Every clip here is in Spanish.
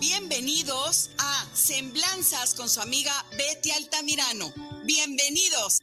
bienvenidos a Semblanzas con su amiga Betty Altamirano. Bienvenidos.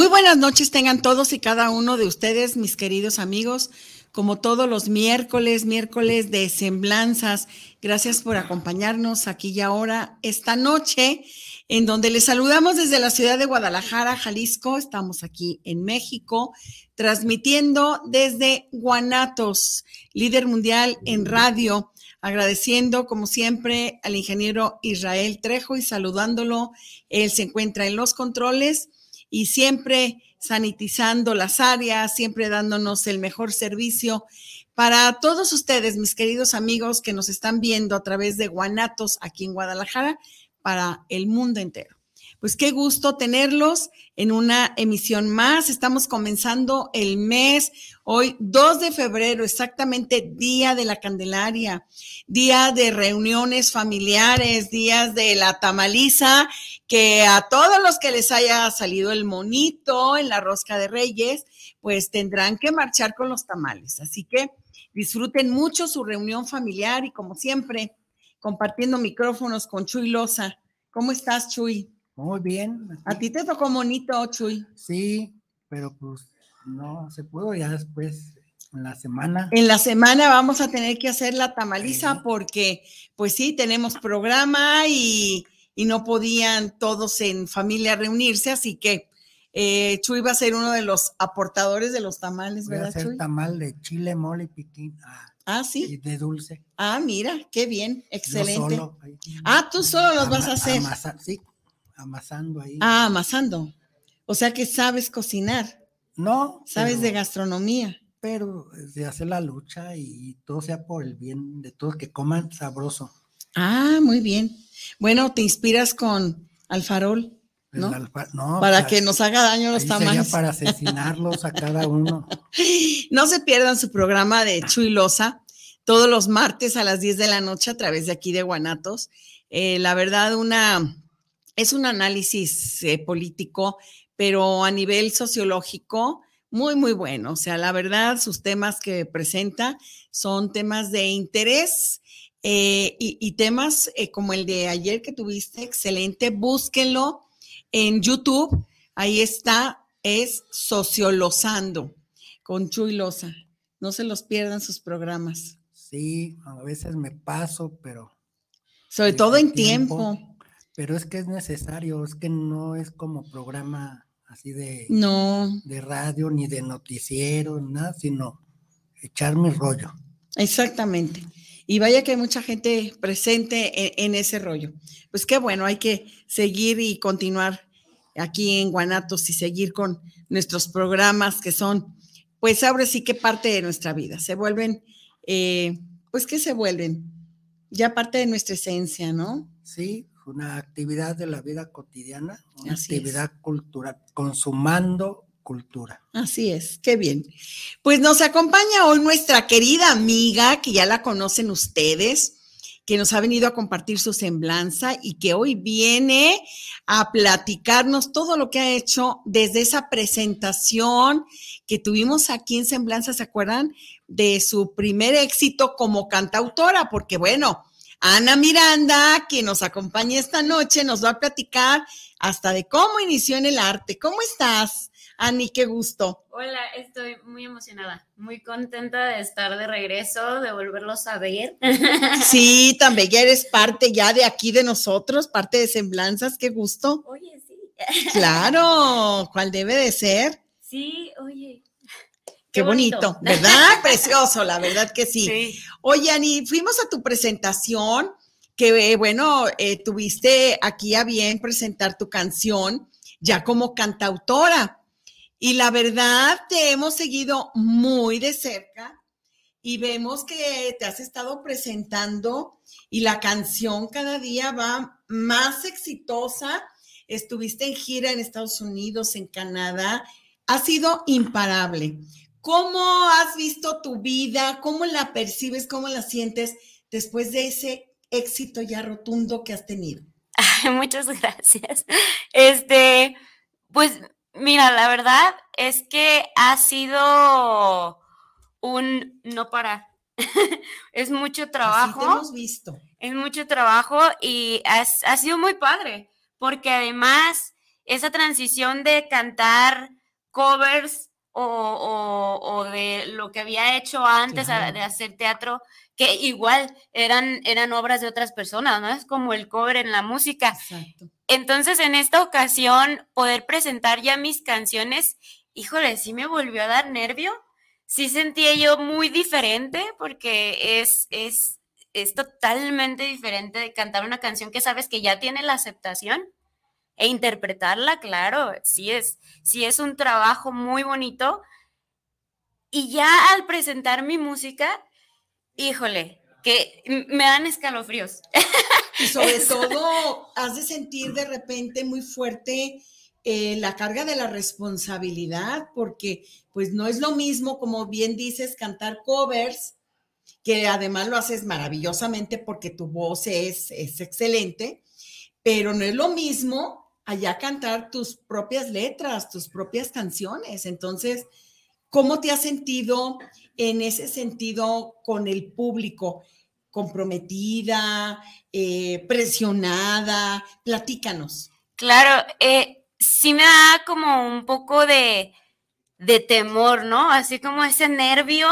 Muy buenas noches tengan todos y cada uno de ustedes, mis queridos amigos, como todos los miércoles, miércoles de semblanzas. Gracias por acompañarnos aquí y ahora esta noche, en donde les saludamos desde la ciudad de Guadalajara, Jalisco. Estamos aquí en México, transmitiendo desde Guanatos, líder mundial en radio. Agradeciendo, como siempre, al ingeniero Israel Trejo y saludándolo. Él se encuentra en los controles y siempre sanitizando las áreas, siempre dándonos el mejor servicio para todos ustedes, mis queridos amigos que nos están viendo a través de Guanatos aquí en Guadalajara, para el mundo entero. Pues qué gusto tenerlos en una emisión más. Estamos comenzando el mes, hoy 2 de febrero, exactamente día de la Candelaria, día de reuniones familiares, días de la tamaliza, que a todos los que les haya salido el monito en la rosca de reyes, pues tendrán que marchar con los tamales. Así que disfruten mucho su reunión familiar y como siempre, compartiendo micrófonos con Chuy Loza. ¿Cómo estás, Chuy? Muy bien. A ti te tocó monito, Chuy. Sí, pero pues no se pudo ya después en la semana. En la semana vamos a tener que hacer la tamaliza sí. porque, pues sí, tenemos programa y, y, no podían todos en familia reunirse, así que eh, Chuy va a ser uno de los aportadores de los tamales, Voy ¿verdad, a hacer Chuy? tamal de chile, mole y piquín. Ah, ah, sí. Y de dulce. Ah, mira, qué bien, excelente. Yo solo, ah, tú solo los ama, vas a hacer. Sí, amasando ahí. Ah, amasando. O sea que sabes cocinar. No. Sabes pero, de gastronomía. Pero se hace la lucha y todo sea por el bien de todos, que coman sabroso. Ah, muy bien. Bueno, te inspiras con Alfarol, ¿no? Alfa, no para o sea, que nos haga daño los tamales. para asesinarlos a cada uno. No se pierdan su programa de Chuy Loza todos los martes a las 10 de la noche a través de aquí de Guanatos. Eh, la verdad, una, es un análisis eh, político, pero a nivel sociológico, muy, muy bueno. O sea, la verdad, sus temas que presenta son temas de interés eh, y, y, temas eh, como el de ayer que tuviste, excelente. Búsquenlo en YouTube. Ahí está, es Sociolosando con Chuy Loza. No se los pierdan sus programas. Sí, a veces me paso, pero. Sobre todo en tiempo, tiempo. Pero es que es necesario, es que no es como programa así de, no. de radio ni de noticiero, nada, sino echar mi rollo. Exactamente. Y vaya que hay mucha gente presente en, en, ese rollo. Pues qué bueno, hay que seguir y continuar aquí en Guanatos y seguir con nuestros programas que son, pues ahora sí que parte de nuestra vida. Se vuelven, eh, pues que se vuelven ya parte de nuestra esencia, ¿no? Sí, una actividad de la vida cotidiana, una Así actividad es. cultural, consumando cultura. Así es, qué bien. Pues nos acompaña hoy nuestra querida amiga, que ya la conocen ustedes, que nos ha venido a compartir su semblanza y que hoy viene a platicarnos todo lo que ha hecho desde esa presentación que tuvimos aquí en Semblanza, ¿se acuerdan? De su primer éxito como cantautora, porque bueno, Ana Miranda, que nos acompaña esta noche, nos va a platicar hasta de cómo inició en el arte. ¿Cómo estás, Ani? Qué gusto. Hola, estoy muy emocionada, muy contenta de estar de regreso, de volverlos a ver. Sí, también ya eres parte ya de aquí de nosotros, parte de Semblanzas, qué gusto. Oye, sí. Claro, ¿cuál debe de ser? Sí, oye. Qué, bonito. ¿verdad? Precioso, la verdad que sí. sí. Oye, Ani, fuimos a tu presentación, que eh, bueno, eh, tuviste aquí a bien presentar tu canción ya como cantautora. Y la verdad, te hemos seguido muy de cerca y vemos que te has estado presentando y la canción cada día va más exitosa. Estuviste en gira en Estados Unidos, en Canadá. Ha sido imparable. ¿Cómo has visto tu vida? ¿Cómo la percibes? ¿Cómo la sientes después de ese éxito ya rotundo que has tenido? muchas gracias. Este, pues mira, la verdad es que ha sido un no parar. es mucho trabajo. Así hemos visto. Es mucho trabajo y ha sido muy padre, porque además esa transición de cantar covers o, de lo que había hecho antes de hacer teatro, que igual eran, eran obras de otras personas, ¿no? Es como el cover en la música. Entonces, en esta ocasión, poder presentar ya mis canciones, híjole, sí me volvió a dar nervio. Sí sentía yo muy diferente porque es, es, es totalmente diferente de cantar una canción que sabes que ya tiene la aceptación e interpretarla, claro, sí es, sí es un trabajo muy bonito. Y ya al presentar mi música, híjole, que me dan escalofríos. Y sobre todo, has de sentir de repente muy fuerte eh, la carga de la responsabilidad, porque pues no es lo mismo, como bien dices, cantar covers, que además lo haces maravillosamente porque tu voz es, es excelente, pero no es lo mismo allá cantar tus propias letras, tus propias canciones. Entonces, ¿cómo te has sentido en ese sentido con el público? ¿Comprometida, eh, presionada? Platícanos. Claro, eh, sí me da como un poco de, de temor, ¿no? Así como ese nervio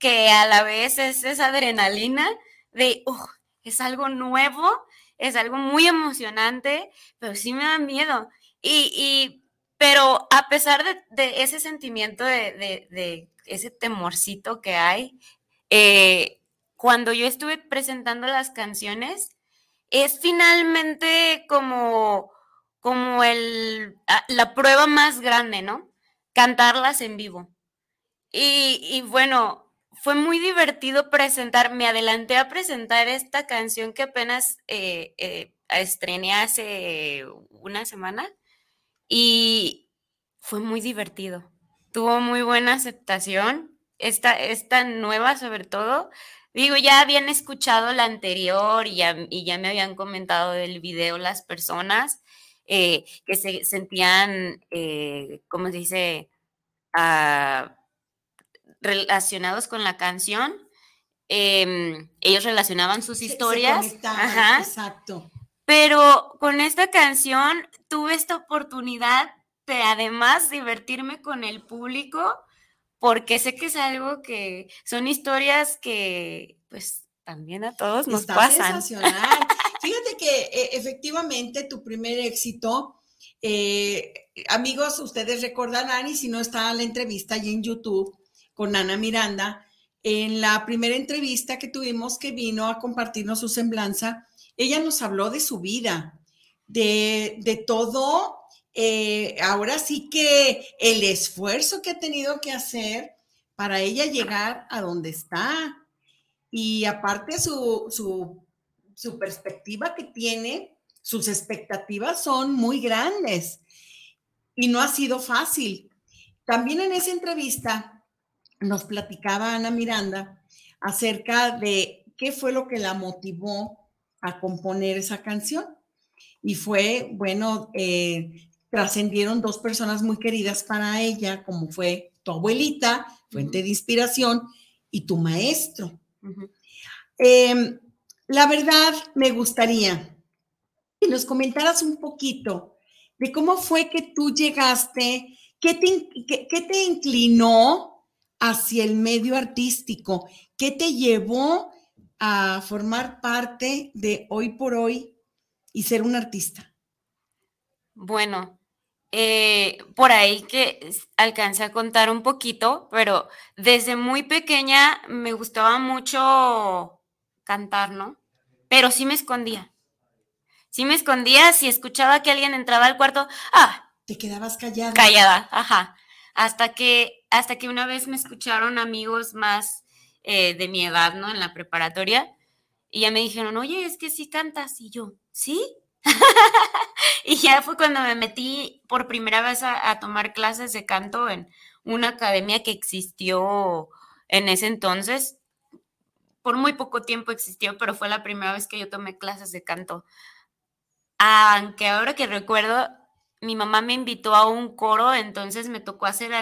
que a la vez es esa adrenalina de, oh, es algo nuevo es algo muy emocionante, pero sí me da miedo. Y, pero a pesar de, ese sentimiento de, ese temorcito que hay, eh, cuando yo estuve presentando las canciones, es finalmente como, como el, la prueba más grande, ¿no? Cantarlas en vivo. Y, y bueno, fue muy divertido presentar, me adelanté a presentar esta canción que apenas eh, eh, estrené hace una semana y fue muy divertido. Tuvo muy buena aceptación, esta, esta nueva sobre todo. Digo, ya habían escuchado la anterior y ya, y ya me habían comentado del video las personas eh, que se sentían, ¿cómo se dice? Ah, relacionados con la canción. Em, ellos relacionaban sus historias. Exacto. Pero con esta canción tuve esta oportunidad de además divertirme con el público, porque sé que es algo que son historias que pues también a todos nos pasan. Fíjate que eh, efectivamente tu primer éxito, eh, amigos, ustedes recordarán, y si no está la entrevista allí en YouTube, con Ana Miranda, en la primera entrevista que tuvimos que vino a compartirnos su semblanza, ella nos habló de su vida, de, todo, eh, ahora sí que el esfuerzo que ha tenido que hacer para ella llegar a donde está. Y aparte su, su, su perspectiva que tiene, sus expectativas son muy grandes y no ha sido fácil. También en esa entrevista nos platicaba Ana Miranda acerca de qué fue lo que la motivó a componer esa canción. Y fue, bueno, eh, trascendieron dos personas muy queridas para ella, como fue tu abuelita, fuente de inspiración, y tu maestro. Em, la verdad, me gustaría que nos comentaras un poquito de cómo fue que tú llegaste, qué te, qué te inclinó hacia el medio artístico, qué te llevó a formar parte de hoy por hoy y ser un artista. Bueno, eh, por ahí que alcancé a contar un poquito, pero desde muy pequeña me gustaba mucho cantar, ¿no? Pero sí me escondía. Sí me escondía si escuchaba que alguien entraba al cuarto, ah. Te quedabas callada. Callada, ajá. Hasta que, hasta que una vez me escucharon amigos más eh, de mi edad, ¿no? En la preparatoria. Y ya me dijeron, oye, es que sí cantas. Y yo, ¿sí? y ya fue cuando me metí por primera vez a, tomar clases de canto en una academia que existió en ese entonces. Por muy poco tiempo existió, pero fue la primera vez que yo tomé clases de canto. Aunque ahora que recuerdo, mi mamá me invitó a un coro, entonces me tocó hacer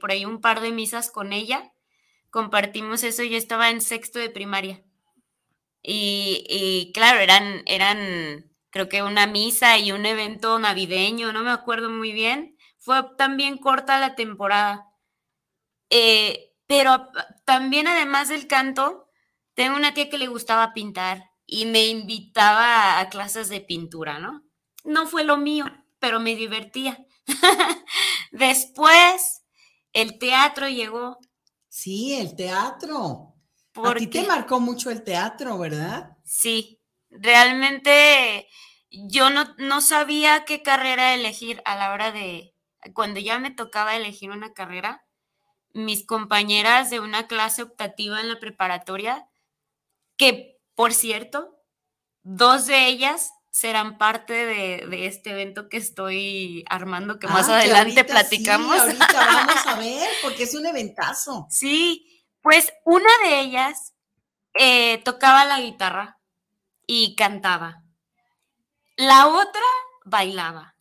por ahí un par de misas con ella. Compartimos eso, yo estaba en sexto de primaria. Y, y claro, eran, eran creo que una misa y un evento navideño, no me acuerdo muy bien. Fue también corta la temporada. Eh, pero también además del canto, tengo una tía que le gustaba pintar y me invitaba a clases de pintura, ¿no? No fue lo mío, pero me divertía. Después, el teatro llegó. Sí, el teatro. A ti te marcó mucho el teatro, ¿verdad? Sí, realmente yo no, no sabía qué carrera elegir a la hora de, cuando ya me tocaba elegir una carrera, mis compañeras de una clase optativa en la preparatoria, que por cierto, dos de ellas serán parte de, este evento que estoy armando, que más ah, adelante platicamos. ahorita vamos a ver, porque es un eventazo. Sí, pues una de ellas eh, tocaba la guitarra y cantaba. La otra bailaba.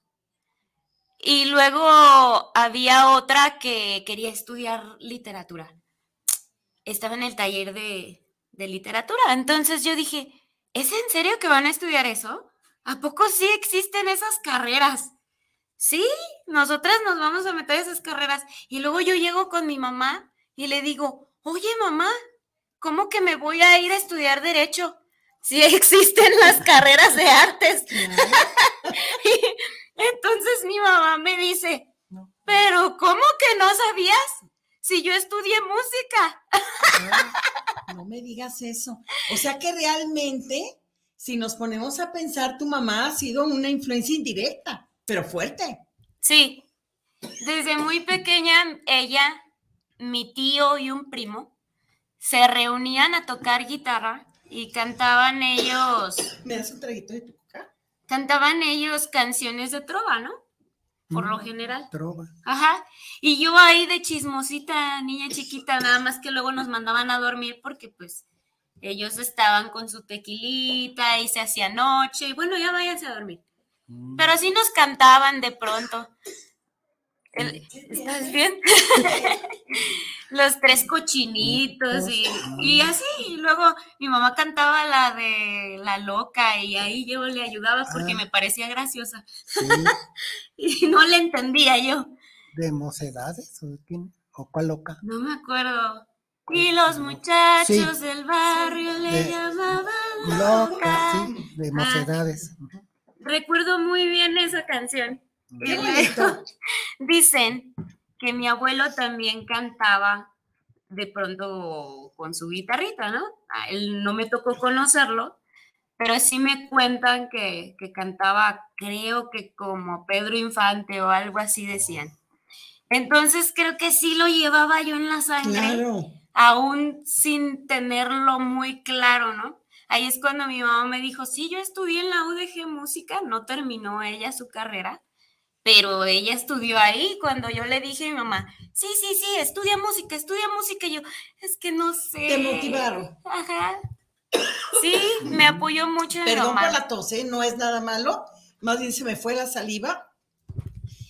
Y luego había otra que quería estudiar literatura. Estaba en el taller de, literatura. Entonces yo dije, ¿es en serio que van a estudiar eso? ¿A poco sí existen esas carreras? Sí, nosotras nos vamos a meter a esas carreras. Y luego yo llego con mi mamá y le digo, oye mamá, ¿cómo que me voy a ir a estudiar derecho? sí existen las carreras de artes. entonces mi mamá me dice, pero ¿cómo que no sabías? Si yo estudié música. no me digas eso. O sea que realmente, si nos ponemos a pensar, tu mamá ha sido una influencia indirecta, pero fuerte. Sí. Desde muy pequeña, ella, mi tío y un primo se reunían a tocar guitarra y cantaban ellos. ¿Me das un traguito de tu coca? Cantaban ellos canciones de trova, ¿no? Por lo general. Trova. Ajá. Y yo ahí de chismosita, niña chiquita, nada más que luego nos mandaban a dormir porque pues ellos estaban con su tequilita y se hacía noche y bueno, ya váyanse a dormir. Mm. Pero así nos cantaban de pronto. ¿Estás bien? Los tres cochinitos y, así. Y luego mi mamá cantaba la de La Loca y ahí yo le ayudaba porque ah. me parecía graciosa. y no le entendía yo. ¿De mocedades o, cuál loca? No me acuerdo. Y los muchachos del barrio le llamaban loca. sí, de ah. mocedades. recuerdo muy bien esa canción. Dicen que mi abuelo también cantaba de pronto con su guitarrita, ¿no? él no me tocó conocerlo, pero sí me cuentan que, cantaba, creo que como Pedro Infante o algo así decían. Entonces creo que sí lo llevaba yo en la sangre, aún sin tenerlo muy claro, ¿no? Ahí es cuando mi mamá me dijo, sí, yo estudié en la UDG Música, no terminó ella su carrera, pero ella estudió ahí cuando yo le dije a mi mamá, sí, sí, sí, estudia música, estudia música, y yo, es que no sé. Te motivaron. Ajá. Sí, me apoyó mucho en Perdón por la tos, ¿eh? no es nada malo. Más bien se me fue la saliva.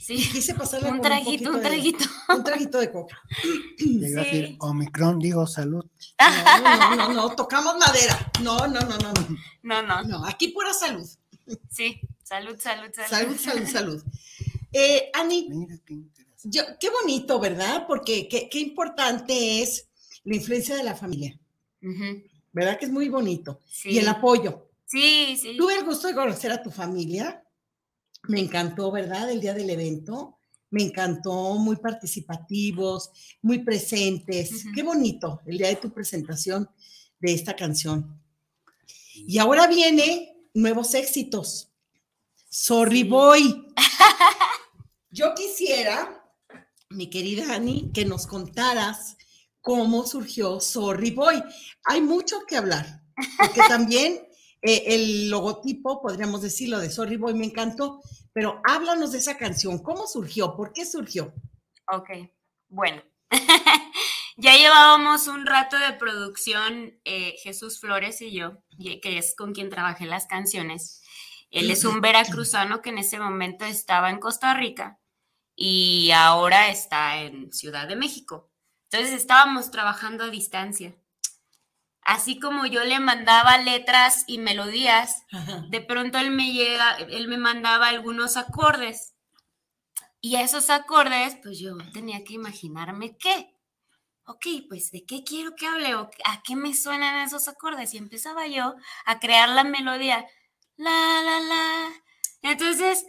Sí. Quise pasarle Un traguito, un de- traguito. un traguito de coca. Llega a decir Sí. Omicron, digo salud. No, no, no, no, tocamos madera. No, no, no, no, no. No, no. No, aquí pura salud. Sí. Salud, salud, salud. Salud, salud, salud. Eh, Ani, Mira qué interesante. yo, qué bonito, ¿verdad? Porque qué, qué importante es la influencia de la familia. ¿Verdad que es muy bonito? Sí. Y el apoyo. Sí, sí. Tuve el gusto de conocer a tu familia. Me encantó, ¿verdad? El día del evento. Me encantó, muy participativos, muy presentes. Qué bonito el día de tu presentación de esta canción. Y ahora viene nuevos éxitos. Sorry Boy. Yo quisiera, mi querida Ani, que nos contaras cómo surgió Sorry Boy. Hay mucho que hablar, porque también eh, el logotipo, podríamos decirlo, de Sorry Boy me encantó, pero háblanos de esa canción. ¿Cómo surgió? ¿Por qué surgió? Ok, bueno. ya llevábamos un rato de producción, eh, Jesús Flores y yo, que es con quien trabajé las canciones. Él es un veracruzano que en ese momento estaba en Costa Rica y ahora está en Ciudad de México. Entonces estábamos trabajando a distancia. Así como yo le mandaba letras y melodías, de pronto él me llega, él me mandaba algunos acordes. Y esos acordes, pues yo tenía que imaginarme qué. Ok, pues de qué quiero que hable o a qué me suenan esos acordes. Y empezaba yo a crear la melodía. La, la, la. Entonces,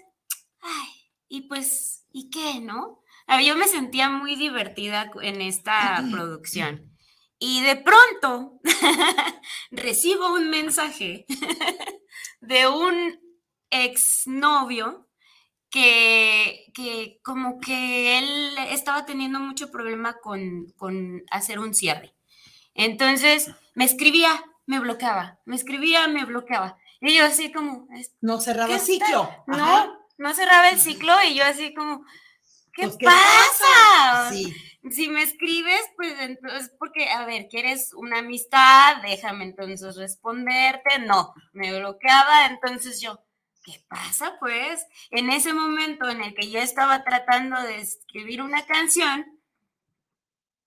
ay, y pues, ¿y qué, no? Yo me sentía muy divertida en esta producción. Y de pronto recibo un mensaje de un exnovio que, que como que él estaba teniendo mucho problema con, con hacer un cierre. Entonces me escribía, me bloqueaba, me escribía, me bloqueaba. Y yo así como, No cerraba ¿Qué ciclo. no, no cerraba el ciclo y yo así como, ¿qué, Pues, pasa? Sí. Si me escribes, pues entonces, porque, a ver, ¿quieres una amistad? Déjame entonces responderte. No, me bloqueaba, entonces yo, ¿qué pasa? Pues en ese momento en el que yo estaba tratando de escribir una canción,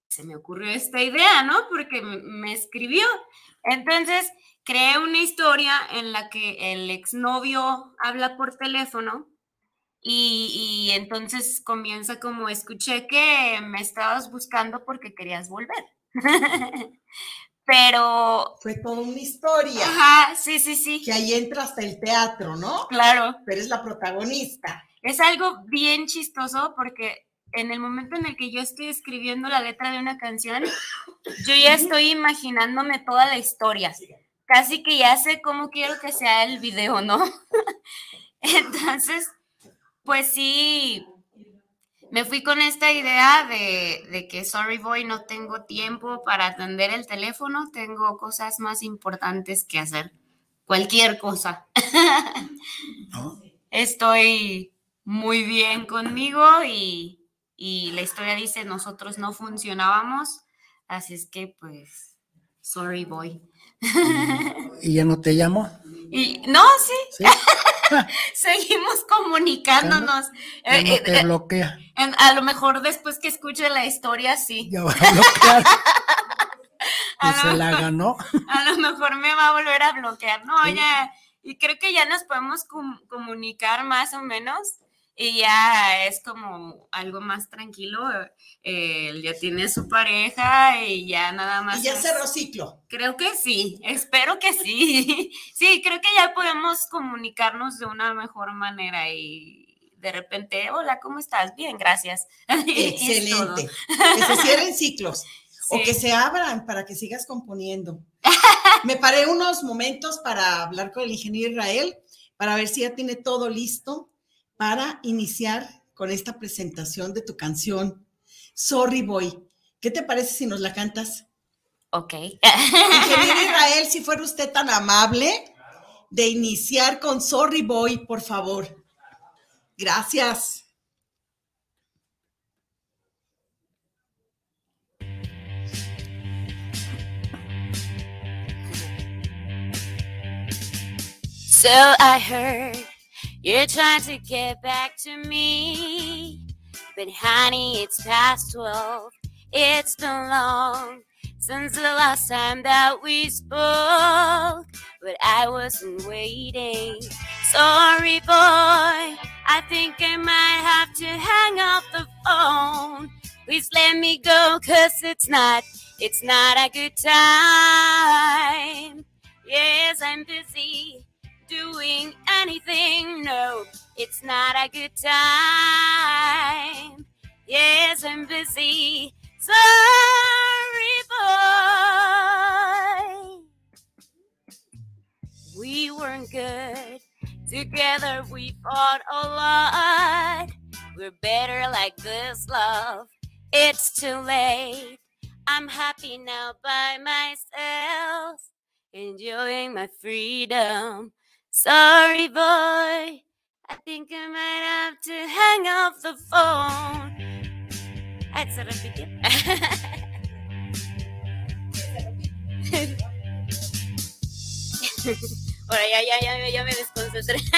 se me ocurrió esta idea, ¿no? Porque me escribió. Entonces, creé una historia en la que el exnovio habla por teléfono y, y entonces comienza como, escuché que me estabas buscando porque querías volver. Pero, Fue toda una historia. ajá, sí, sí, sí, Que ahí entra hasta el teatro, ¿no? claro. Pero es la protagonista. Es algo bien chistoso porque en el momento en el que yo estoy escribiendo la letra de una canción, yo ya estoy imaginándome toda la historia. Casi que ya sé cómo quiero que sea el video, ¿no? Entonces, pues sí, me fui con esta idea de, de que, sorry boy, no tengo tiempo para atender el teléfono, tengo cosas más importantes que hacer. Cualquier cosa. ¿no? Estoy muy bien conmigo y, y la historia dice, nosotros no funcionábamos, así es que pues, sorry boy. ¿Y ya no te llamo? Y no, sí, ¿Sí? seguimos comunicándonos. Ya Eh, no eh, te eh, bloquea. en- a lo mejor después que escuche la historia, sí. Ya va a bloquear. A se la ganó. a lo mejor me va a volver a bloquear. No, ya, y creo que ya nos podemos com- comunicar más o menos. Y ya es como algo más tranquilo. eh, él ya tiene su pareja y ya nada más. Y ya es- cerró ciclo. Creo que sí, espero que sí. Sí, creo que ya podemos comunicarnos de una mejor manera y de repente, hola, ¿cómo estás? Bien, gracias. Excelente. Que se cierren ciclos. O que se abran para que sigas componiendo. Me paré unos momentos para hablar con el ingeniero Israel, para ver si ya tiene todo listo para iniciar con esta presentación de tu canción, Sorry Boy. ¿Qué te parece si nos la cantas? Ok. Ingeniero Israel, si fuera usted tan amable de iniciar con Sorry Boy, por favor. Gracias. So I heard you're trying to get back to me. But honey, it's past 12. It's been long since the last time that we spoke. But I wasn't waiting. Sorry, boy. I think I might have to hang up the phone. Please let me go, cause it's not, it's not a good time. Yes, I'm busy doing anything. No, it's not a good time. Yes, I'm busy. Sorry, boy. We weren't good. Together we fought a lot. We're better like this, love. It's too late. I'm happy now by myself, enjoying my freedom. Sorry, boy. I think I might have to hang up the phone. Ay, se repitió. Ahora ya, ya, ya, ya me desconcentré.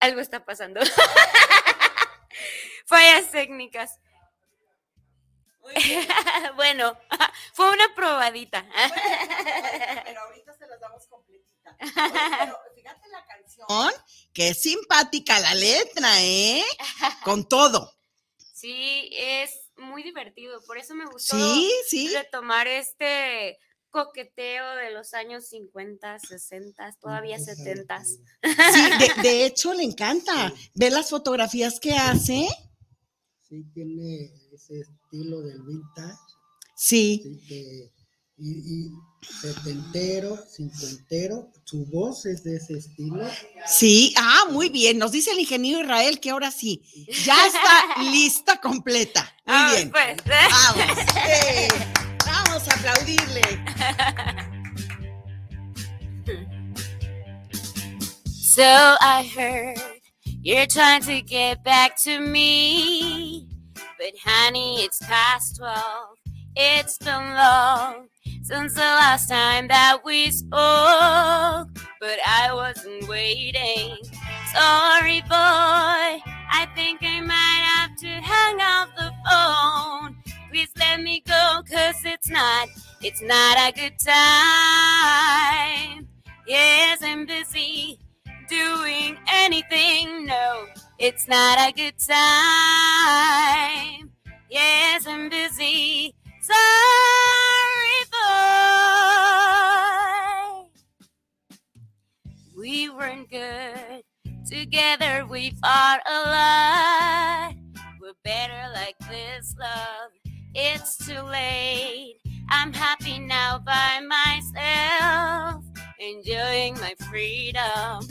Algo está pasando. Fallas técnicas. bueno, fue una probadita. pero ahorita se las damos completita. pero fíjate la canción, que es simpática la letra, ¿eh? Con todo. Sí, es muy divertido, por eso me gustó Sí, sí. retomar este coqueteo de los años 50, 60, todavía 70. Sí, de, de hecho le encanta. Ve las fotografías que hace. Sí, tiene ese estilo del vintage, Sí, sí, que- y, y setentero, cincuentero, su voz es de ese estilo. sí. Ah, muy bien. Nos dice el ingeniero Israel que ahora sí. Ya está lista completa. Muy Ah, bien. pues, Vamos. eh, vamos a aplaudirle. So I heard you're trying to get back to me. But honey, it's past 12. It's been long since the last time that we spoke. But I wasn't waiting. Sorry, boy. I think I might have to hang up the phone. Please let me go, cause it's not, it's not a good time. Yes, I'm busy doing anything. No, it's not a good time. Yes, I'm busy. Sorry, boy. We weren't good. Together we fought a lot. We're better like this, love. It's too late. I'm happy now by myself, enjoying my freedom.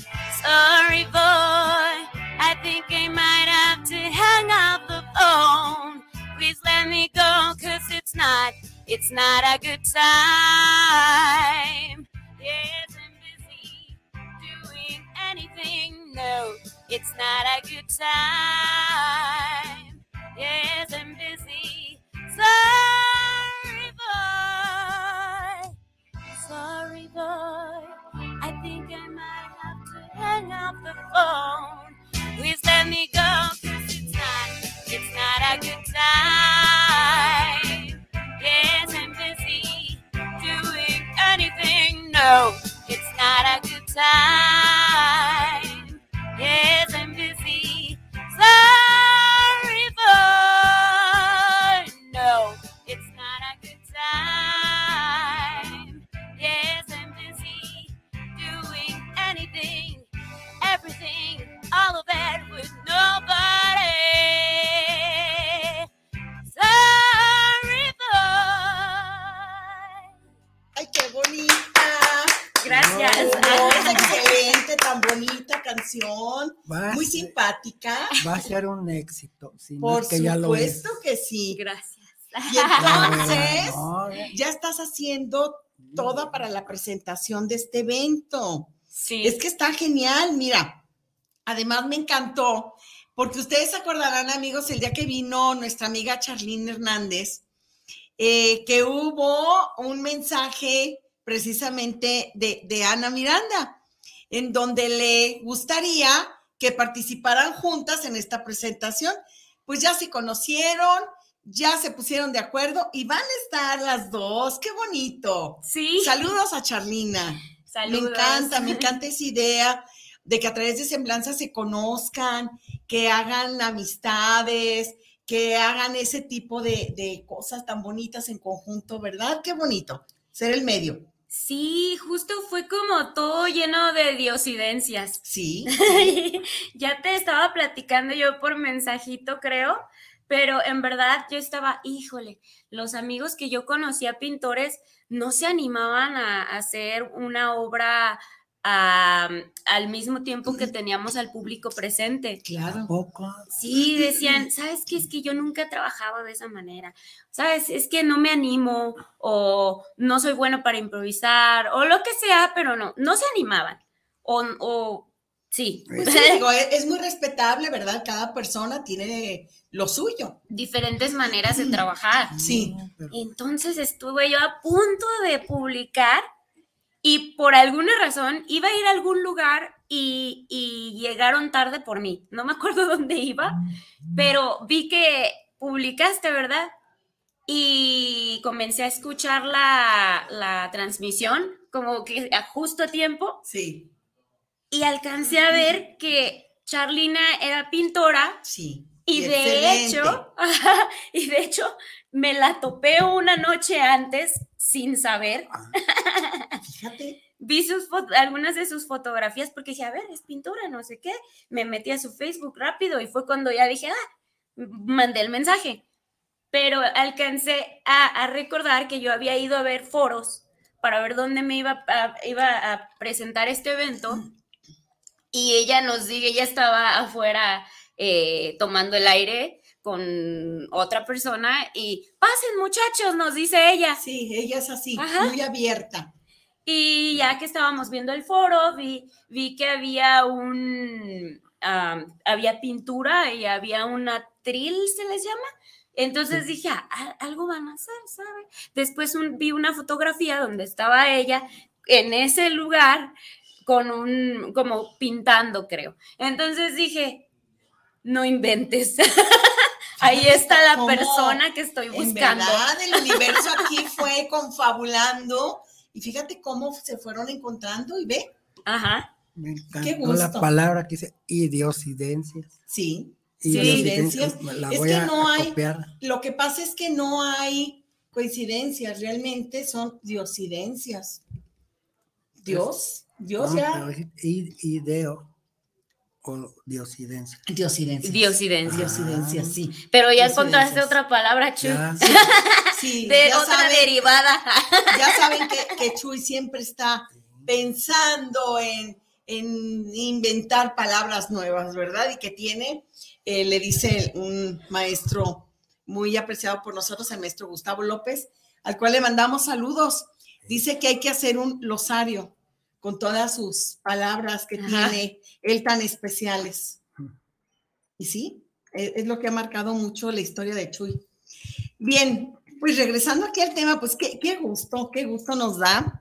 Sorry, boy. I think I might have to hang up the phone. Please let me go, cause it's not, it's not a good time. Yes, I'm busy doing anything. No, it's not a good time. Yes, I'm busy. Sorry, éxito. Si no Por es que ya lo es. supuesto que sí. Gracias. Y entonces, no, ya estás haciendo toda para la presentación de este evento. Sí. Es que está genial, mira. Además me encantó, porque ustedes se acordarán, amigos, el día que vino nuestra amiga Charlene Hernández eh, que hubo un mensaje precisamente de, de Ana Miranda, en donde le gustaría que participaran juntas en esta presentación. Pues ya se conocieron, ya se pusieron de acuerdo y van a estar las dos. ¡Qué bonito! Sí. Saludos a Charlina. Saludos. Me encanta, me encanta esa idea de que a través de semblanza se conozcan, que hagan amistades, que hagan ese tipo de, de cosas tan bonitas en conjunto, ¿verdad? Qué bonito ser el medio. Sí, justo fue como todo lleno de diosidencias. Sí. ya te estaba platicando yo por mensajito, creo, pero en verdad yo estaba, híjole, los amigos que yo conocía pintores no se animaban a, a hacer una obra a- al mismo tiempo que teníamos al público presente. Claro. Poco. Sí, decían, ¿sabes qué? Es que yo nunca he trabajado de esa manera. ¿Sabes? Es que no me animo o no soy bueno para improvisar o lo que sea, pero no, no se animaban. O, o sí, Pues sí, digo, es, es muy respetable, ¿verdad? Cada persona tiene lo suyo. diferentes maneras de trabajar. Sí. Entonces estuve yo a punto de publicar y por alguna razón iba a ir a algún lugar y, y llegaron tarde por mí. No me acuerdo dónde iba, pero vi que publicaste, ¿verdad? Y comencé a escuchar la, la transmisión como que a justo a tiempo Sí, y alcancé a ver que Charlina era pintora sí. y de Excelente. hecho, y de hecho, me la topé una noche antes sin saber. Fíjate. Vi sus algunas de sus fotografías porque dije, a ver, es pintura, no sé qué. Me metí a su Facebook rápido y fue cuando ya dije, ah, mandé el mensaje. Pero alcancé a, a recordar que yo había ido a ver foros para ver dónde me iba a, iba a presentar este evento. Y ella nos dice, ella estaba afuera eh, tomando el aire con otra persona y pasen muchachos, nos dice ella. Sí, ella es así, Ajá. muy abierta. Y ya que estábamos viendo el foro, vi, vi que había un, había pintura y había un atril, se les llama. Entonces dije, "Ah, "Al- algo van a hacer, ¿sabe? Después un- vi una fotografía donde estaba ella en ese lugar con un, como pintando, creo. Entonces dije, no inventes. Ahí está la persona que estoy En buscando. verdad, el universo aquí fue confabulando y fíjate cómo se fueron encontrando y ve. Ajá. me encantó Qué la palabra que dice idiosidencias. Sí, Sí. Idiosidencias. me La Es voy que a, no a hay- copiar. Lo que pasa es que no hay coincidencias, realmente son diosidencias. Dios, Dios No, ya. es ideo o diosidencia. Diosidencias. Diosidencia. Diosidencias, sí. Pero ya encontraste otra palabra, Chu. Ya, Sí, de ya otra saben- derivada. ya saben que, que Chuy siempre está pensando en, en inventar palabras nuevas, ¿verdad? Y que tiene, eh, le dice un maestro muy apreciado por nosotros, el maestro Gustavo López, al cual le mandamos saludos. Dice que hay que hacer un glosario con todas sus palabras que Ajá. tiene él tan especiales. Y sí, e- es lo que ha marcado mucho la historia de Chuy. Bien, pues regresando aquí al tema, pues qué, qué gusto, qué gusto nos da,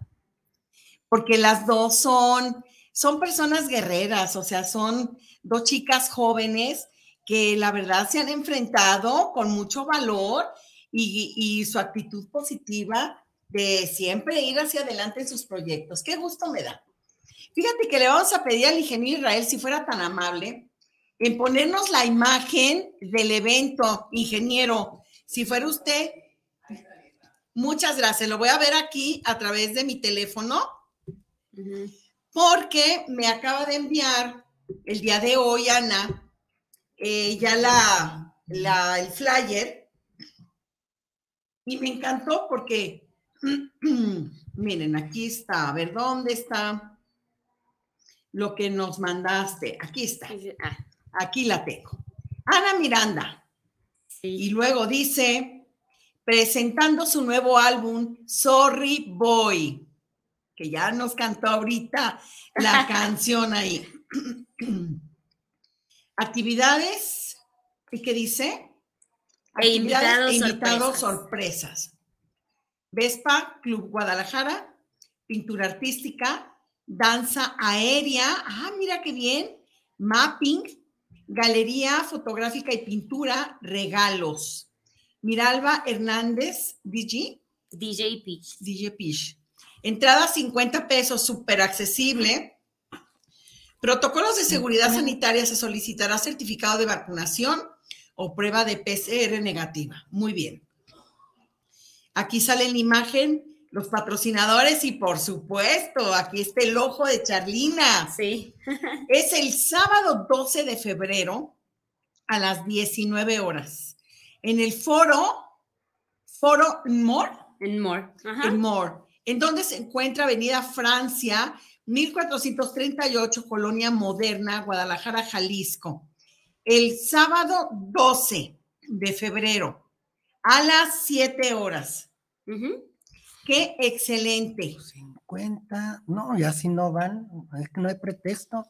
porque las dos son, son personas guerreras, o sea, son dos chicas jóvenes que la verdad se han enfrentado con mucho valor y, y su actitud positiva de siempre ir hacia adelante en sus proyectos. Qué gusto me da. Fíjate que le vamos a pedir al ingeniero Israel, si fuera tan amable, en ponernos la imagen del evento, ingeniero, si fuera usted. Muchas gracias. Lo voy a ver aquí a través de mi teléfono porque me acaba de enviar el día de hoy, Ana, eh, ya la, la- el flyer y me encantó porque, miren, aquí está, a ver, ¿dónde está lo que nos mandaste? Aquí está, Ah, aquí la tengo. Ana Miranda. Y luego dice, presentando su nuevo álbum, Sorry Boy, que ya nos cantó ahorita la canción ahí. Actividades, ¿y qué dice? E invitados e invitados sorpresas. Vespa, Club Guadalajara, pintura artística, danza aérea, ah, mira qué bien, mapping, galería fotográfica y pintura, regalos. Miralba Hernández, DJ. DJ Peach. DJ Peach. Entrada 50 pesos, súper accesible. Protocolos de seguridad sanitaria, se solicitará certificado de vacunación o prueba de PCR negativa. Muy bien. Aquí sale la imagen los patrocinadores y por supuesto, aquí está el ojo de Charlina. Sí. es el sábado 12 de febrero a las 19 horas en el foro, foro More. En More. En More, en donde se encuentra Avenida Francia, 1438, Colonia Moderna, Guadalajara, Jalisco. El sábado 12 de febrero a las 7 horas. Qué excelente. 50, no, ya si no van, es que no hay pretexto.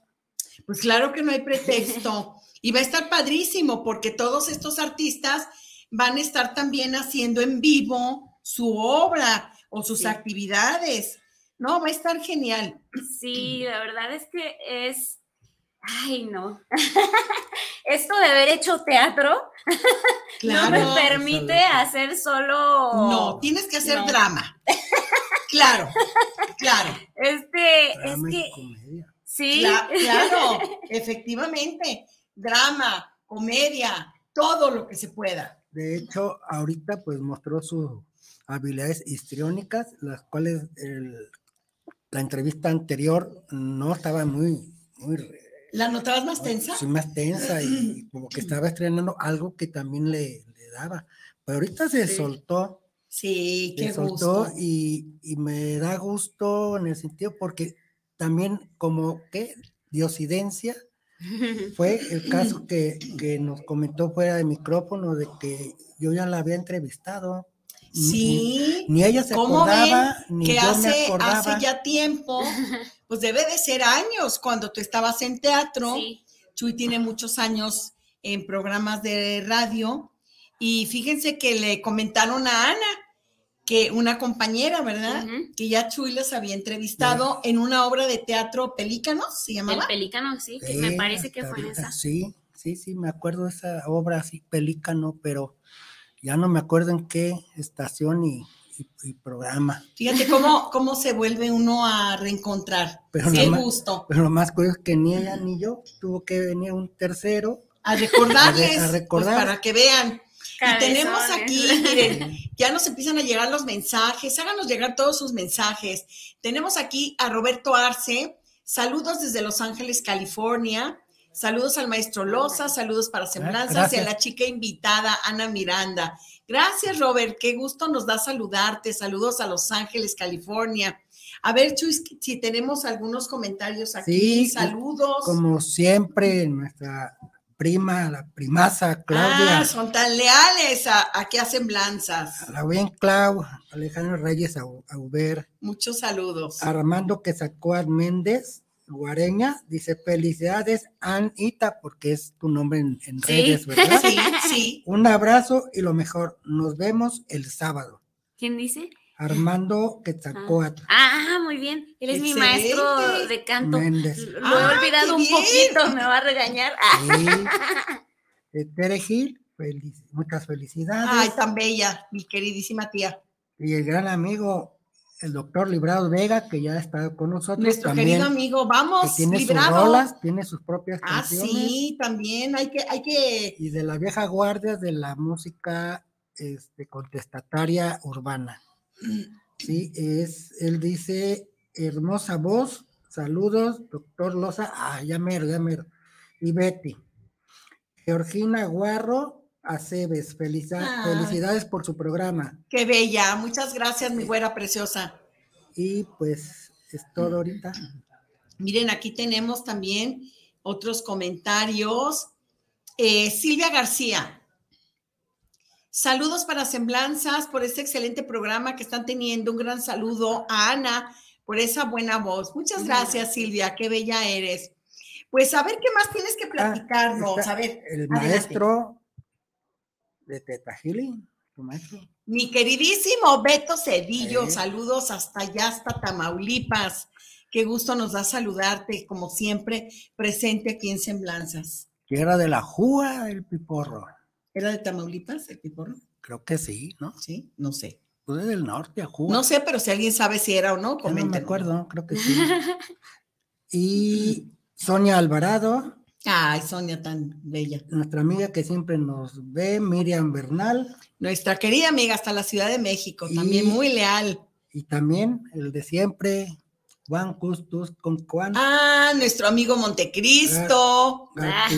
Pues claro que no hay pretexto. Y va a estar padrísimo porque todos estos artistas van a estar también haciendo en vivo su obra o sus actividades. No, va a estar genial. Sí, la verdad es que es, ay, no. Esto de haber hecho teatro no me permite hacer solo. No, tienes que hacer drama. claro, claro. Este, es que. Sí. claro, efectivamente. Drama, comedia, todo lo que se pueda. De hecho, ahorita pues mostró sus habilidades histriónicas, las cuales la entrevista anterior no estaba muy, muy ¿La notabas más tensa? Sí, más tensa y, como que estaba estrenando algo que también le, daba. Pero ahorita se soltó. Sí, qué se soltó Y, y, me da gusto en el sentido porque también como que diosidencia fue el caso que, que, nos comentó fuera de micrófono de que yo ya la había entrevistado. Sí. Ni, ella se acordaba, ni que yo hace, me acordaba. Hace ya tiempo, pues debe de ser años, cuando tú estabas en teatro. Chuy tiene muchos años en programas de radio. Y fíjense que le comentaron a Ana que una compañera, ¿verdad? Que ya Chuy les había entrevistado en una obra de teatro Pelícanos, ¿se llamaba? El Pelícano, sí, me parece que fue esa. Sí, sí, sí, me acuerdo de esa obra así, Pelícano, pero ya no me acuerdo en qué estación y, programa. Fíjate cómo, cómo se vuelve uno a reencontrar. Pero Qué gusto. Pero lo más curioso es que ni ella ni yo tuvo que venir un tercero. A recordarles, a, pues, recordar. para que vean y tenemos aquí, miren, ya nos empiezan a llegar los mensajes, háganos llegar todos sus mensajes. Tenemos aquí a Roberto Arce, saludos desde Los Ángeles, California. Saludos al maestro Loza, saludos para Semblanzas y a la chica invitada, Ana Miranda. Gracias, Robert, qué gusto nos da saludarte. Saludos a Los Ángeles, California. A ver, Chuy, si tenemos algunos comentarios aquí. saludos. Como siempre, nuestra prima, la primaza Claudia. Ah, son tan leales a, a que hacen blanzas. A la bien Clau, Alejandro Reyes Auber. Muchos saludos. Armando Quesacoat Méndez, Guareña, dice felicidades, Anita, porque es tu nombre en, redes, ¿verdad? Sí, sí. Un abrazo y lo mejor, nos vemos el sábado. ¿Quién dice? Armando Quetzalcoatl. Ah, muy bien. Él es mi maestro de canto. Lo he olvidado un poquito, me va a regañar. Sí. Tere Gil, muchas felicidades. Ay, tan bella, mi queridísima tía. Y el gran amigo, el doctor Librado Vega, que ya estado con nosotros. Nuestro querido amigo, vamos, tiene Librado. sus rolas, tiene sus propias ah, canciones. Ah, sí, también hay que, hay que. Y de la vieja guardia de la música este, contestataria urbana. Sí, es, él dice, hermosa voz, saludos, doctor Loza, ah, ya mero, ya mero. Y Betty. Georgina Guarro Aceves, felicidades por su programa. Qué bella, muchas gracias, mi güera preciosa. Y pues es todo ahorita. Miren, aquí tenemos también otros comentarios. Eh, Silvia García, Saludos para Semblanzas por este excelente programa que están teniendo. Un gran saludo a Ana por esa buena voz. Muchas gracias, Silvia. Qué bella eres. Pues a ver qué más tienes que ah, platicarnos. a ver. El maestro de Teta tu maestro. Mi queridísimo Beto Cedillo, Eh. saludos hasta allá, hasta Tamaulipas. Qué gusto nos da saludarte, como siempre, presente aquí en Semblanzas. Que era de la Juga del Piporro. ¿Era de Tamaulipas el piporro? Creo que sí, ¿no? Sí, no sé. Pues es del norte, a. No sé, pero si alguien sabe si era o no, Ya no me comenten. acuerdo, creo que sí. Y Sonia Alvarado, Ay, Sonia tan bella. nuestra amiga que siempre nos ve, Miriam Bernal, Nuestra querida amiga hasta la Ciudad de México, también Y- muy leal. y también el de siempre, Juan Custus con Juan Ah, nuestro amigo Montecristo. Ah.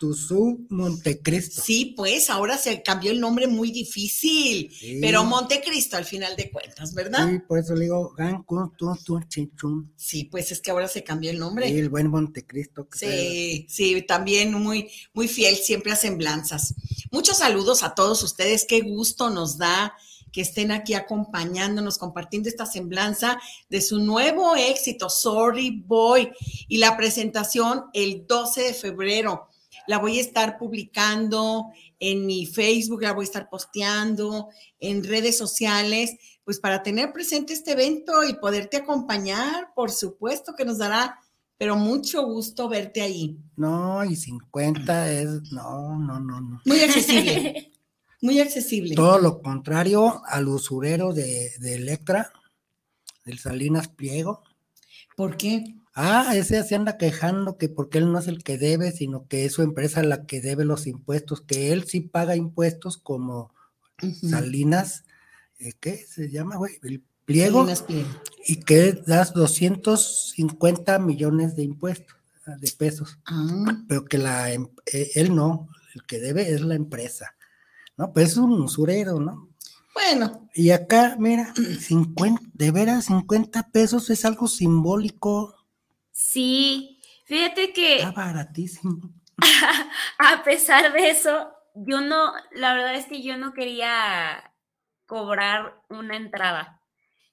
Tuzú Montecristo. Sí, pues ahora se cambió el nombre muy difícil, Sí. pero Montecristo al final de cuentas, ¿verdad? Sí, por eso le digo, Custus Chinchun. Sí, pues es que ahora se cambió el nombre. el buen Montecristo. que Sí, sí, también muy, muy fiel siempre a semblanzas. Muchos saludos a todos ustedes, qué gusto nos da que estén aquí acompañándonos, compartiendo esta semblanza de su nuevo éxito, Sorry Boy, y la presentación el 12 de febrero. La voy a estar publicando en mi Facebook, la voy a estar posteando en redes sociales, pues para tener presente este evento y poderte acompañar, por supuesto que nos dará, pero mucho gusto verte ahí. No, y 50 es, no, no, no, no. Muy accesible, muy accesible. Todo lo contrario al usurero de, de Electra, del Salinas Pliego. ¿Por qué? Ah, ese se anda quejando que porque él no es el que debe, sino que es su empresa la que debe los impuestos, que él sí paga impuestos como. Salinas, eh, ¿qué se llama, güey? El pliego, Salinas Pliego. y que das 250 millones de impuestos, de pesos, Ah, pero que la, em- eh, él no, el que debe es la empresa, ¿no? Pues es un usurero, ¿no? bueno, Y acá, mira, 50, de veras, 50 pesos es algo simbólico, Sí, fíjate que está baratísimo. a pesar de eso, yo no, la verdad es que yo no quería cobrar una entrada.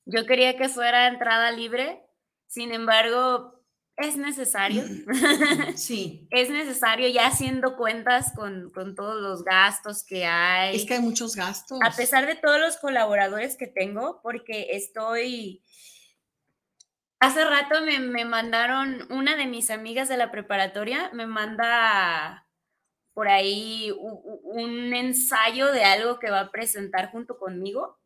Yo quería que fuera entrada libre, sin embargo, es necesario. sí. es necesario ya haciendo cuentas con, con todos los gastos que hay. Es que hay muchos gastos. A pesar de todos los colaboradores que tengo, porque estoy... Hace rato me, me mandaron, una de mis amigas de la preparatoria me manda por ahí u- u- un ensayo de algo que va a presentar junto conmigo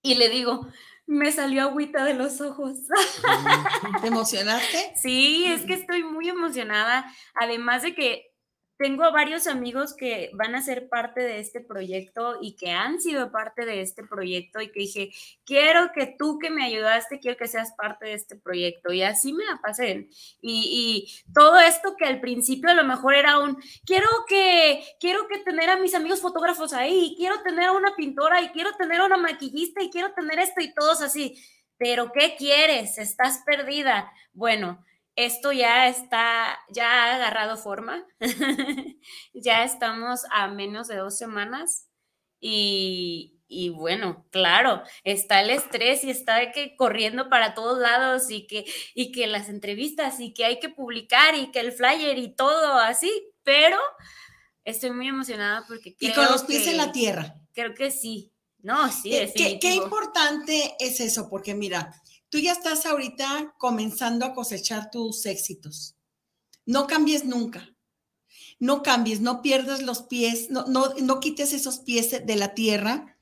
y le digo, me salió agüita de los ojos. ¿Te emocionaste? Sí, es que estoy muy emocionada. Además de que tengo varios amigos que van a ser parte de este proyecto y que han sido parte de este proyecto y que dije, quiero que tú que me ayudaste, quiero que seas parte de este proyecto. Y así me la pasé. Y, y todo esto que al principio a lo mejor era un, quiero que, quiero que tener a mis amigos fotógrafos ahí, y quiero tener a una pintora y quiero tener a una maquillista y quiero tener esto y todos así. Pero ¿qué quieres? Estás perdida. Bueno, esto ya está, ya ha agarrado forma. ya estamos a menos de dos semanas y, y bueno, claro, está el estrés y está de que corriendo para todos lados y que, y que las entrevistas y que hay que publicar y que el flyer y todo así, pero estoy muy emocionada porque Y creo con los pies en la tierra. Creo que sí. No, sí, Eh, ¿Qué, qué importante es eso? Porque mira, tú ya estás ahorita comenzando a cosechar tus éxitos. No cambies nunca. No cambies, no pierdas los pies, no, no, no quites esos pies de la tierra,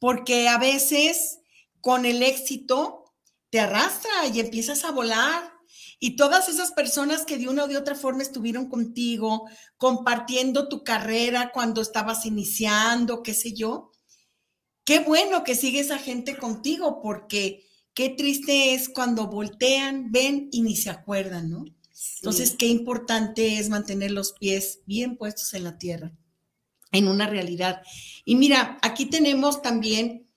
porque a veces con el éxito te arrastra y empiezas a volar. Y todas esas personas que de una o de otra forma estuvieron contigo, compartiendo tu carrera cuando estabas iniciando, qué sé yo, qué bueno que sigue esa gente contigo, porque qué triste es cuando voltean, ven y ni se acuerdan, ¿no? Entonces, qué importante es mantener los pies bien puestos en la tierra, en una realidad. Y mira, aquí tenemos también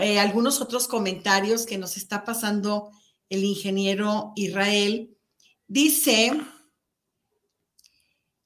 eh, algunos otros comentarios que nos está pasando el ingeniero Israel. Dice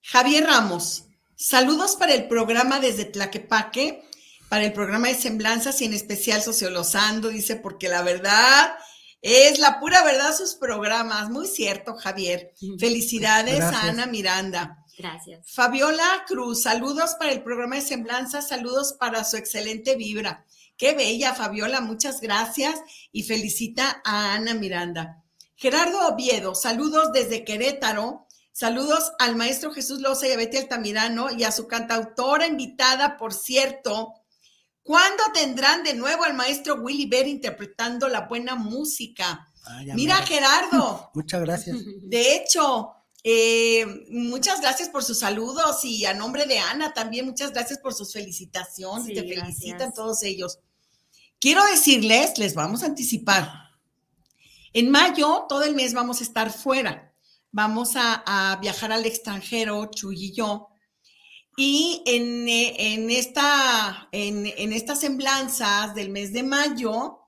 Javier Ramos, saludos para el programa desde Tlaquepaque, para el programa de semblanzas y en especial Sociolosando, dice, porque la verdad es la pura verdad sus programas. Muy cierto, Javier. Felicidades Gracias. a Ana Miranda. Gracias. Fabiola Cruz, saludos para el programa de Semblanza, saludos para su excelente vibra. Qué bella, Fabiola, muchas gracias y felicita a Ana Miranda. Gerardo Oviedo, saludos desde Querétaro. Saludos al maestro Jesús Loza y a Betty Altamirano y a su cantautora invitada, por cierto. ¿Cuándo tendrán de nuevo al maestro Willy Ver interpretando la buena música? Mira. Gerardo, Muchas gracias. de hecho, eh, muchas gracias por sus saludos y a nombre de Ana también muchas gracias por sus felicitaciones. Sí, Te gracias. felicitan todos ellos. Quiero decirles, les vamos a anticipar. En mayo, todo el mes vamos a estar fuera. Vamos a, a viajar al extranjero, Chuy y yo. Y en, eh, en esta, en, en estas semblanzas del mes de mayo,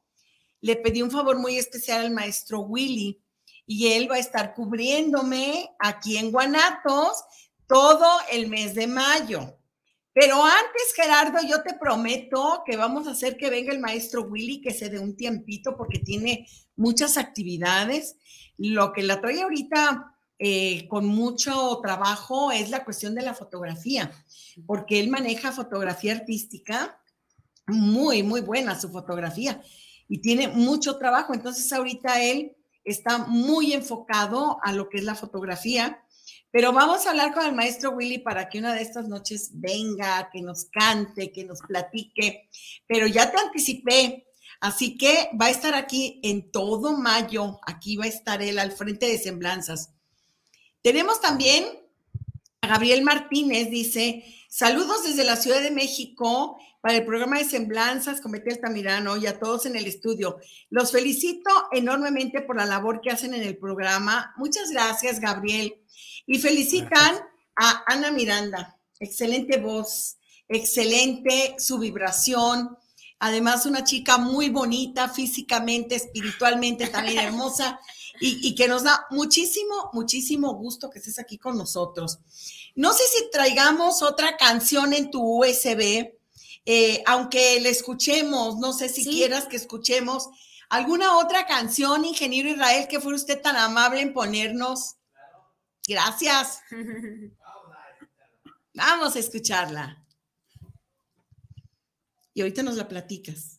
le pedí un favor muy especial al maestro Willy y él va a estar cubriéndome aquí en Guanatos todo el mes de mayo. Pero antes, Gerardo, yo te prometo que vamos a hacer que venga el maestro Willy, que se dé un tiempito porque tiene muchas actividades. Lo que la trae ahorita eh, con mucho trabajo es la cuestión de la fotografía, porque él maneja fotografía artística, muy, muy buena su fotografía y tiene mucho trabajo. Entonces ahorita él está muy enfocado a lo que es la fotografía, pero vamos a hablar con el maestro Willy para que una de estas noches venga, que nos cante, que nos platique, pero ya te anticipé. Así que va a estar aquí en todo mayo, aquí va a estar él al frente de Semblanzas. Tenemos también a Gabriel Martínez, dice, saludos desde la Ciudad de México para el programa de Semblanzas con Betty Altamirano y a todos en el estudio. Los felicito enormemente por la labor que hacen en el programa. Muchas gracias, Gabriel. Y felicitan a Ana Miranda. Excelente voz, excelente su vibración. Además, una chica muy bonita físicamente, espiritualmente también hermosa y, y que nos da muchísimo, muchísimo gusto que estés aquí con nosotros. No sé si traigamos otra canción en tu USB, eh, aunque le escuchemos, no sé si Sí. quieras que escuchemos alguna otra canción, ingeniero Israel, que fuera usted tan amable en ponernos. Gracias. Vamos a escucharla. Y ahorita nos la platicas.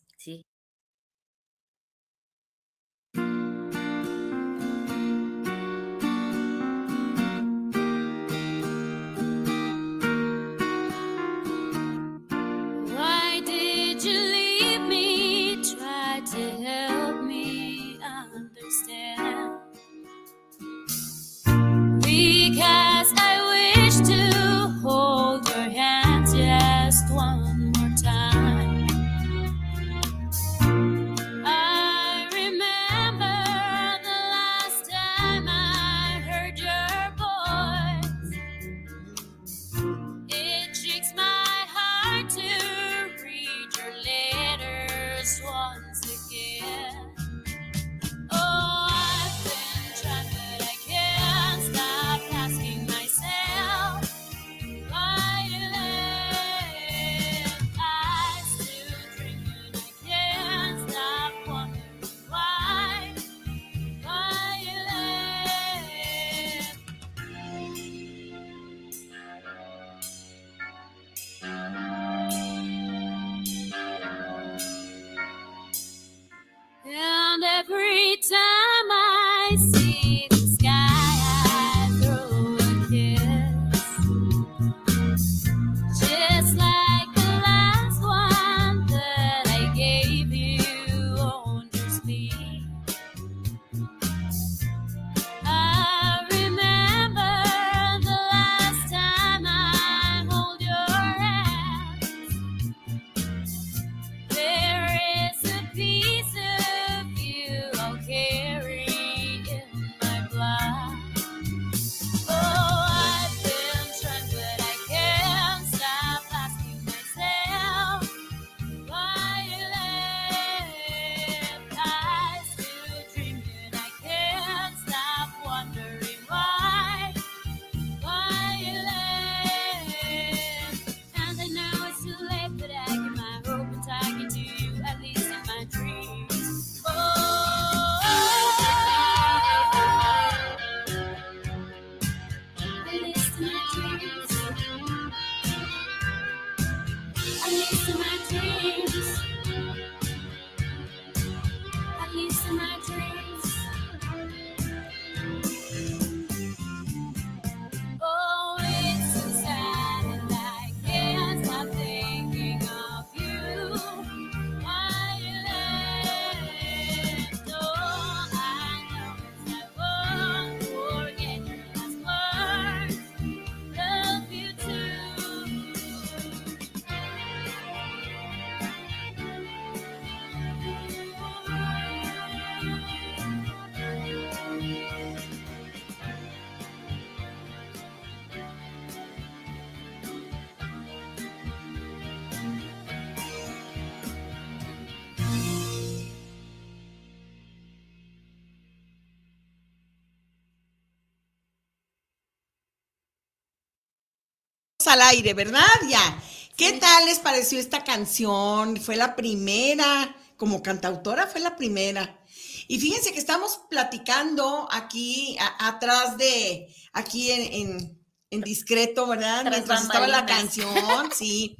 Al aire, ¿verdad? Ya. ¿Qué tal les pareció esta canción? Fue la primera, como cantautora fue la primera. Y fíjense que estamos platicando aquí a- atrás de, aquí en, en- en discreto, ¿verdad? Tras Mientras estaba la canción, sí.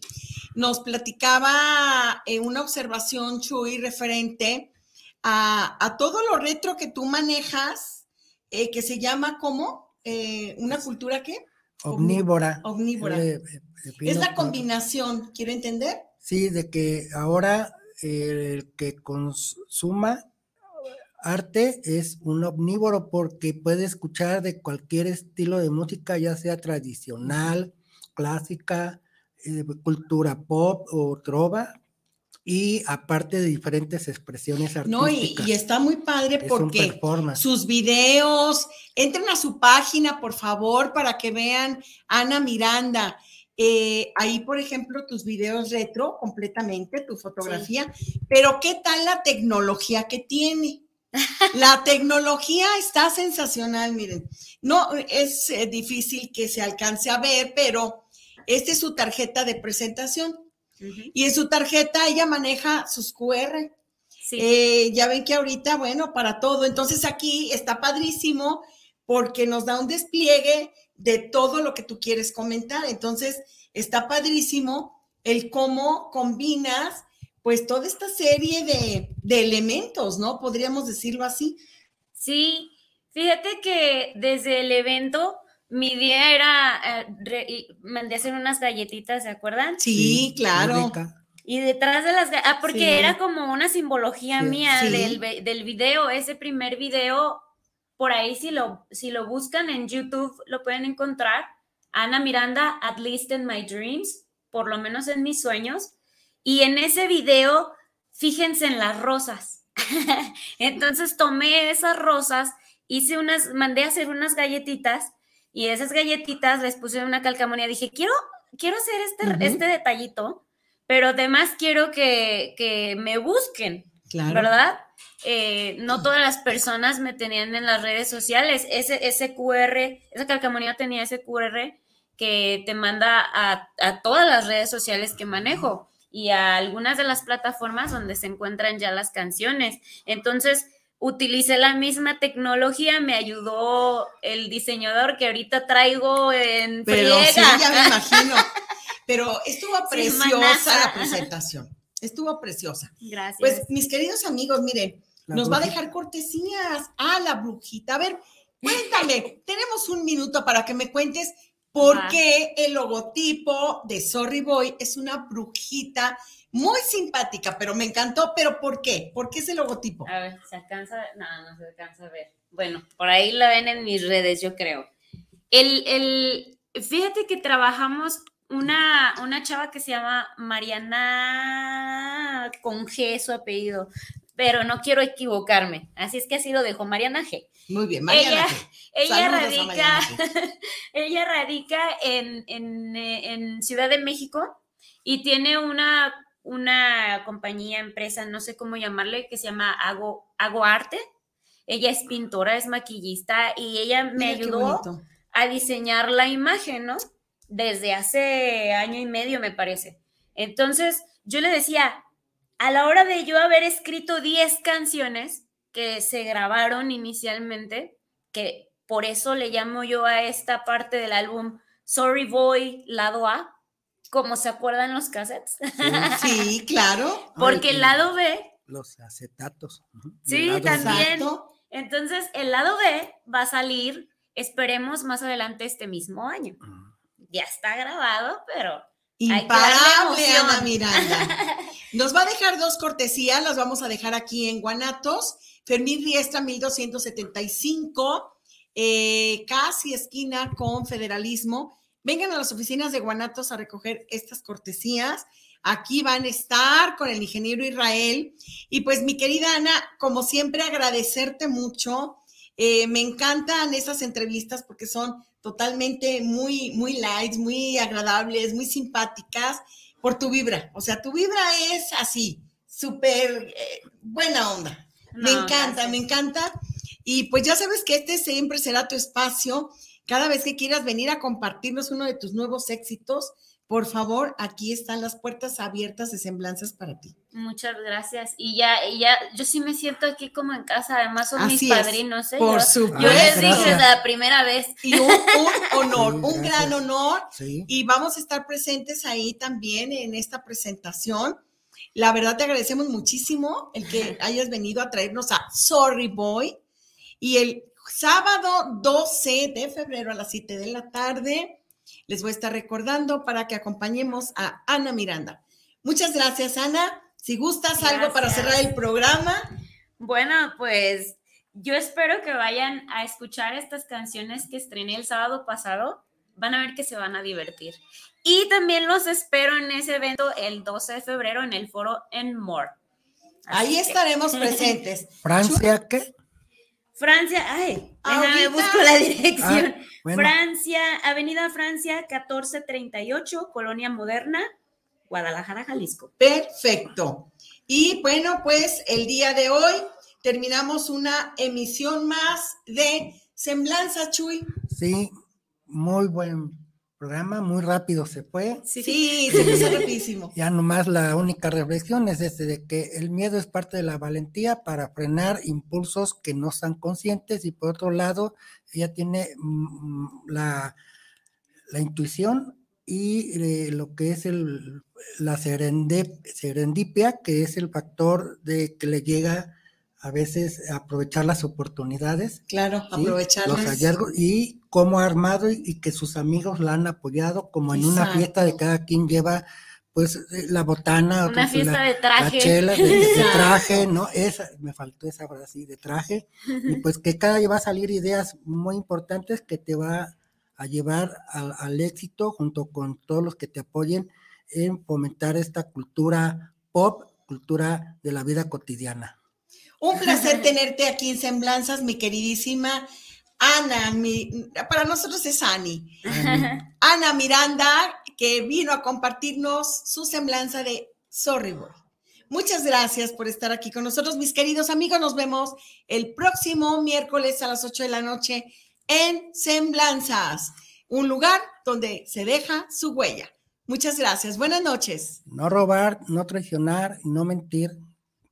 Nos platicaba eh, una observación, Chuy, referente a, a todo lo retro que tú manejas, eh, que se llama como Eh, una cultura qué? Omnívora. Omnívora. Yo le- le Es la combinación, quiero entender. Sí, de que ahora eh, el que consuma arte es un omnívoro porque puede escuchar de cualquier estilo de música, ya sea tradicional, clásica, eh, cultura pop o trova, y aparte de diferentes expresiones No, y, artísticas. y está muy padre Es porque sus videos, entren a su página, por favor, para que vean Ana Miranda. Eh, ahí, por ejemplo, tus videos retro completamente, tu fotografía, pero ¿qué tal la tecnología que tiene? La tecnología está sensacional, miren. No es eh, difícil que se alcance a ver, pero esta es su tarjeta de presentación. Y en su tarjeta ella maneja sus QR. Sí. Eh, ya ven que ahorita, bueno, para todo. Entonces aquí está padrísimo porque nos da un despliegue de todo lo que tú quieres comentar. Entonces está padrísimo el cómo combinas pues toda esta serie de, de elementos, ¿no? Podríamos decirlo así. Sí, fíjate que desde el evento mi día era, eh, re- y mandé a hacer unas galletitas, ¿se acuerdan? Sí, claro. Y detrás de las, ah, porque Sí. era como una simbología Sí. mía Sí. del, del video, ese primer video, por ahí si lo, si lo buscan en YouTube lo pueden encontrar, Ana Miranda, At Least in My Dreams, por lo menos en mis sueños, y en ese video, fíjense en las rosas. Entonces tomé esas rosas, hice unas, mandé a hacer unas galletitas, y esas galletitas les puse una calcamonía, dije, quiero, quiero hacer este, este detallito, pero además quiero que, que me busquen, Claro. ¿verdad? Eh, no todas las personas me tenían en las redes sociales. Ese, ese QR, esa calcamonía tenía ese QR que te manda a, a todas las redes sociales que manejo y a algunas de las plataformas donde se encuentran ya las canciones. Entonces, utilicé la misma tecnología, me ayudó el diseñador que ahorita traigo en Pero sí, ya me imagino. Pero estuvo preciosa la presentación. Estuvo preciosa. Gracias. Pues, mis queridos amigos, miren, La nos va a dejar cortesías. Ah, la brujita. A ver, cuéntame, tenemos un minuto para que me cuentes por qué el logotipo de Sorry Boy es una brujita muy simpática, pero me encantó. ¿Pero por qué? ¿Por qué ese logotipo? A ver, ¿se alcanza? a ver? No, no se alcanza a ver. Bueno, por ahí la ven en mis redes, yo creo. El, el, fíjate que trabajamos una, una chava que se llama Mariana con G, su apellido, pero no quiero equivocarme. Así es que así lo dejo, Mariana G. Muy bien, Mariana. Ella- Ella Saludos a radica, G. ella radica en, en, eh, en Ciudad de México y tiene una, una compañía, empresa, no sé cómo llamarle, que se llama Hago, Hago Arte. Ella es pintora, es maquillista y ella me Mira ayudó a diseñar la imagen, ¿no? Desde hace año y medio, me parece. Entonces, yo le decía, a la hora de yo haber escrito 10 canciones que se grabaron inicialmente, que por eso le llamo yo a esta parte del álbum Sorry Boy, lado A, como se acuerdan los cassettes, Sí, claro. porque Ay, el lado B, Los acetatos. Sí, también. Exacto. entonces el lado B va a salir, esperemos más adelante este mismo año. Ujú. Ya está grabado, pero Hay que darle Imparable. Ana Miranda. Nos va a dejar dos cortesías, las vamos a dejar aquí en Guanatos. Fermín Riestra, 1275, eh, casi esquina con Federalismo. Vengan a las oficinas de Guanatos a recoger estas cortesías. Aquí van a estar con el ingeniero Israel. Y pues, mi querida Ana, como siempre, agradecerte mucho. Eh, me encantan esas entrevistas porque son totalmente muy, muy light, muy agradables, muy simpáticas por tu vibra. O sea, tu vibra es así, súper eh, buena onda. me encanta, gracias. me encanta. Y pues ya sabes que este siempre será tu espacio, Cada vez que quieras venir a compartirnos uno de tus nuevos éxitos, por favor, aquí están las puertas abiertas de semblanzas para ti. Muchas gracias. Y ya, y ya, yo sí me siento aquí como en casa, además son Así mis es, padrinos, ¿eh? por yo, supuesto. yo les dije gracias. la primera vez. Y un, un honor, Sí, un gran honor. Sí. Y vamos a estar presentes ahí también en esta presentación. La verdad te agradecemos muchísimo el que hayas venido a traernos a Sorry Boy. Y el sábado 12 de febrero a las 7 de la tarde les voy a estar recordando para que acompañemos a Ana Miranda. Muchas gracias, Ana. Si gustas algo para cerrar el programa, Bueno, pues yo espero que vayan a escuchar estas canciones que estrené el sábado pasado. Van a ver que se van a divertir. Y también los espero en ese evento el 12 de febrero en el foro en More. Así ahí que- estaremos presentes. Francia, ¿qué? Francia, ay, déjame busco la dirección. Ah, bueno. Francia, Avenida Francia 1438, Colonia Moderna, Guadalajara, Jalisco. Perfecto. Y bueno, pues el día de hoy terminamos una emisión más de Semblanza, Chuy. Sí, muy buen programa, muy rápido se fue. Sí, se me hizo rapidísimo. Ya nomás la única reflexión es este de que el miedo es parte de la valentía para frenar impulsos que no están conscientes y por otro lado ella tiene mm, la, la intuición y eh, lo que es el, la serendip- serendipia, que es el factor de que le llega a veces aprovechar las oportunidades Claro, ¿sí? aprovechar los hallazgos y cómo ha armado y, y que sus amigos la han apoyado, como en una fiesta de cada quien lleva pues eh, la botana, Una fiesta la, de la traje. chela de, traje, ¿no? Esa, me faltó esa frase así, de traje, y pues que cada día va a salir ideas muy importantes que te va a llevar al, al éxito junto con todos los que te apoyen en fomentar esta cultura pop, cultura de la vida cotidiana. Un placer tenerte aquí en Semblanzas, mi queridísima Ana. mi- para nosotros es Ani. Ana Miranda, que vino a compartirnos su semblanza de Sorry Boy. Muchas gracias por estar aquí con nosotros, mis queridos amigos. Nos vemos el próximo miércoles a las 8 de la noche en Semblanzas, un lugar donde se deja su huella. Muchas gracias. Buenas noches. No robar, no traicionar, no mentir,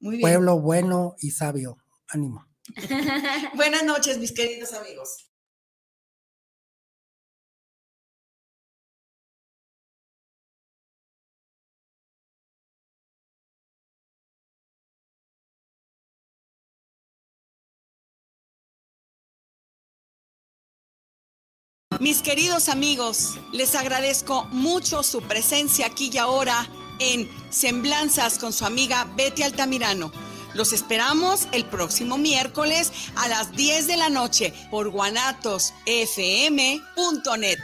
Muy bien. pueblo bueno y sabio. Ánimo. Buenas noches, mis queridos amigos. Mis queridos amigos, les agradezco mucho su presencia aquí y ahora en Semblanzas con su amiga Betty Altamirano. Los esperamos el próximo miércoles a las 10 de la noche por guanatosfm.net.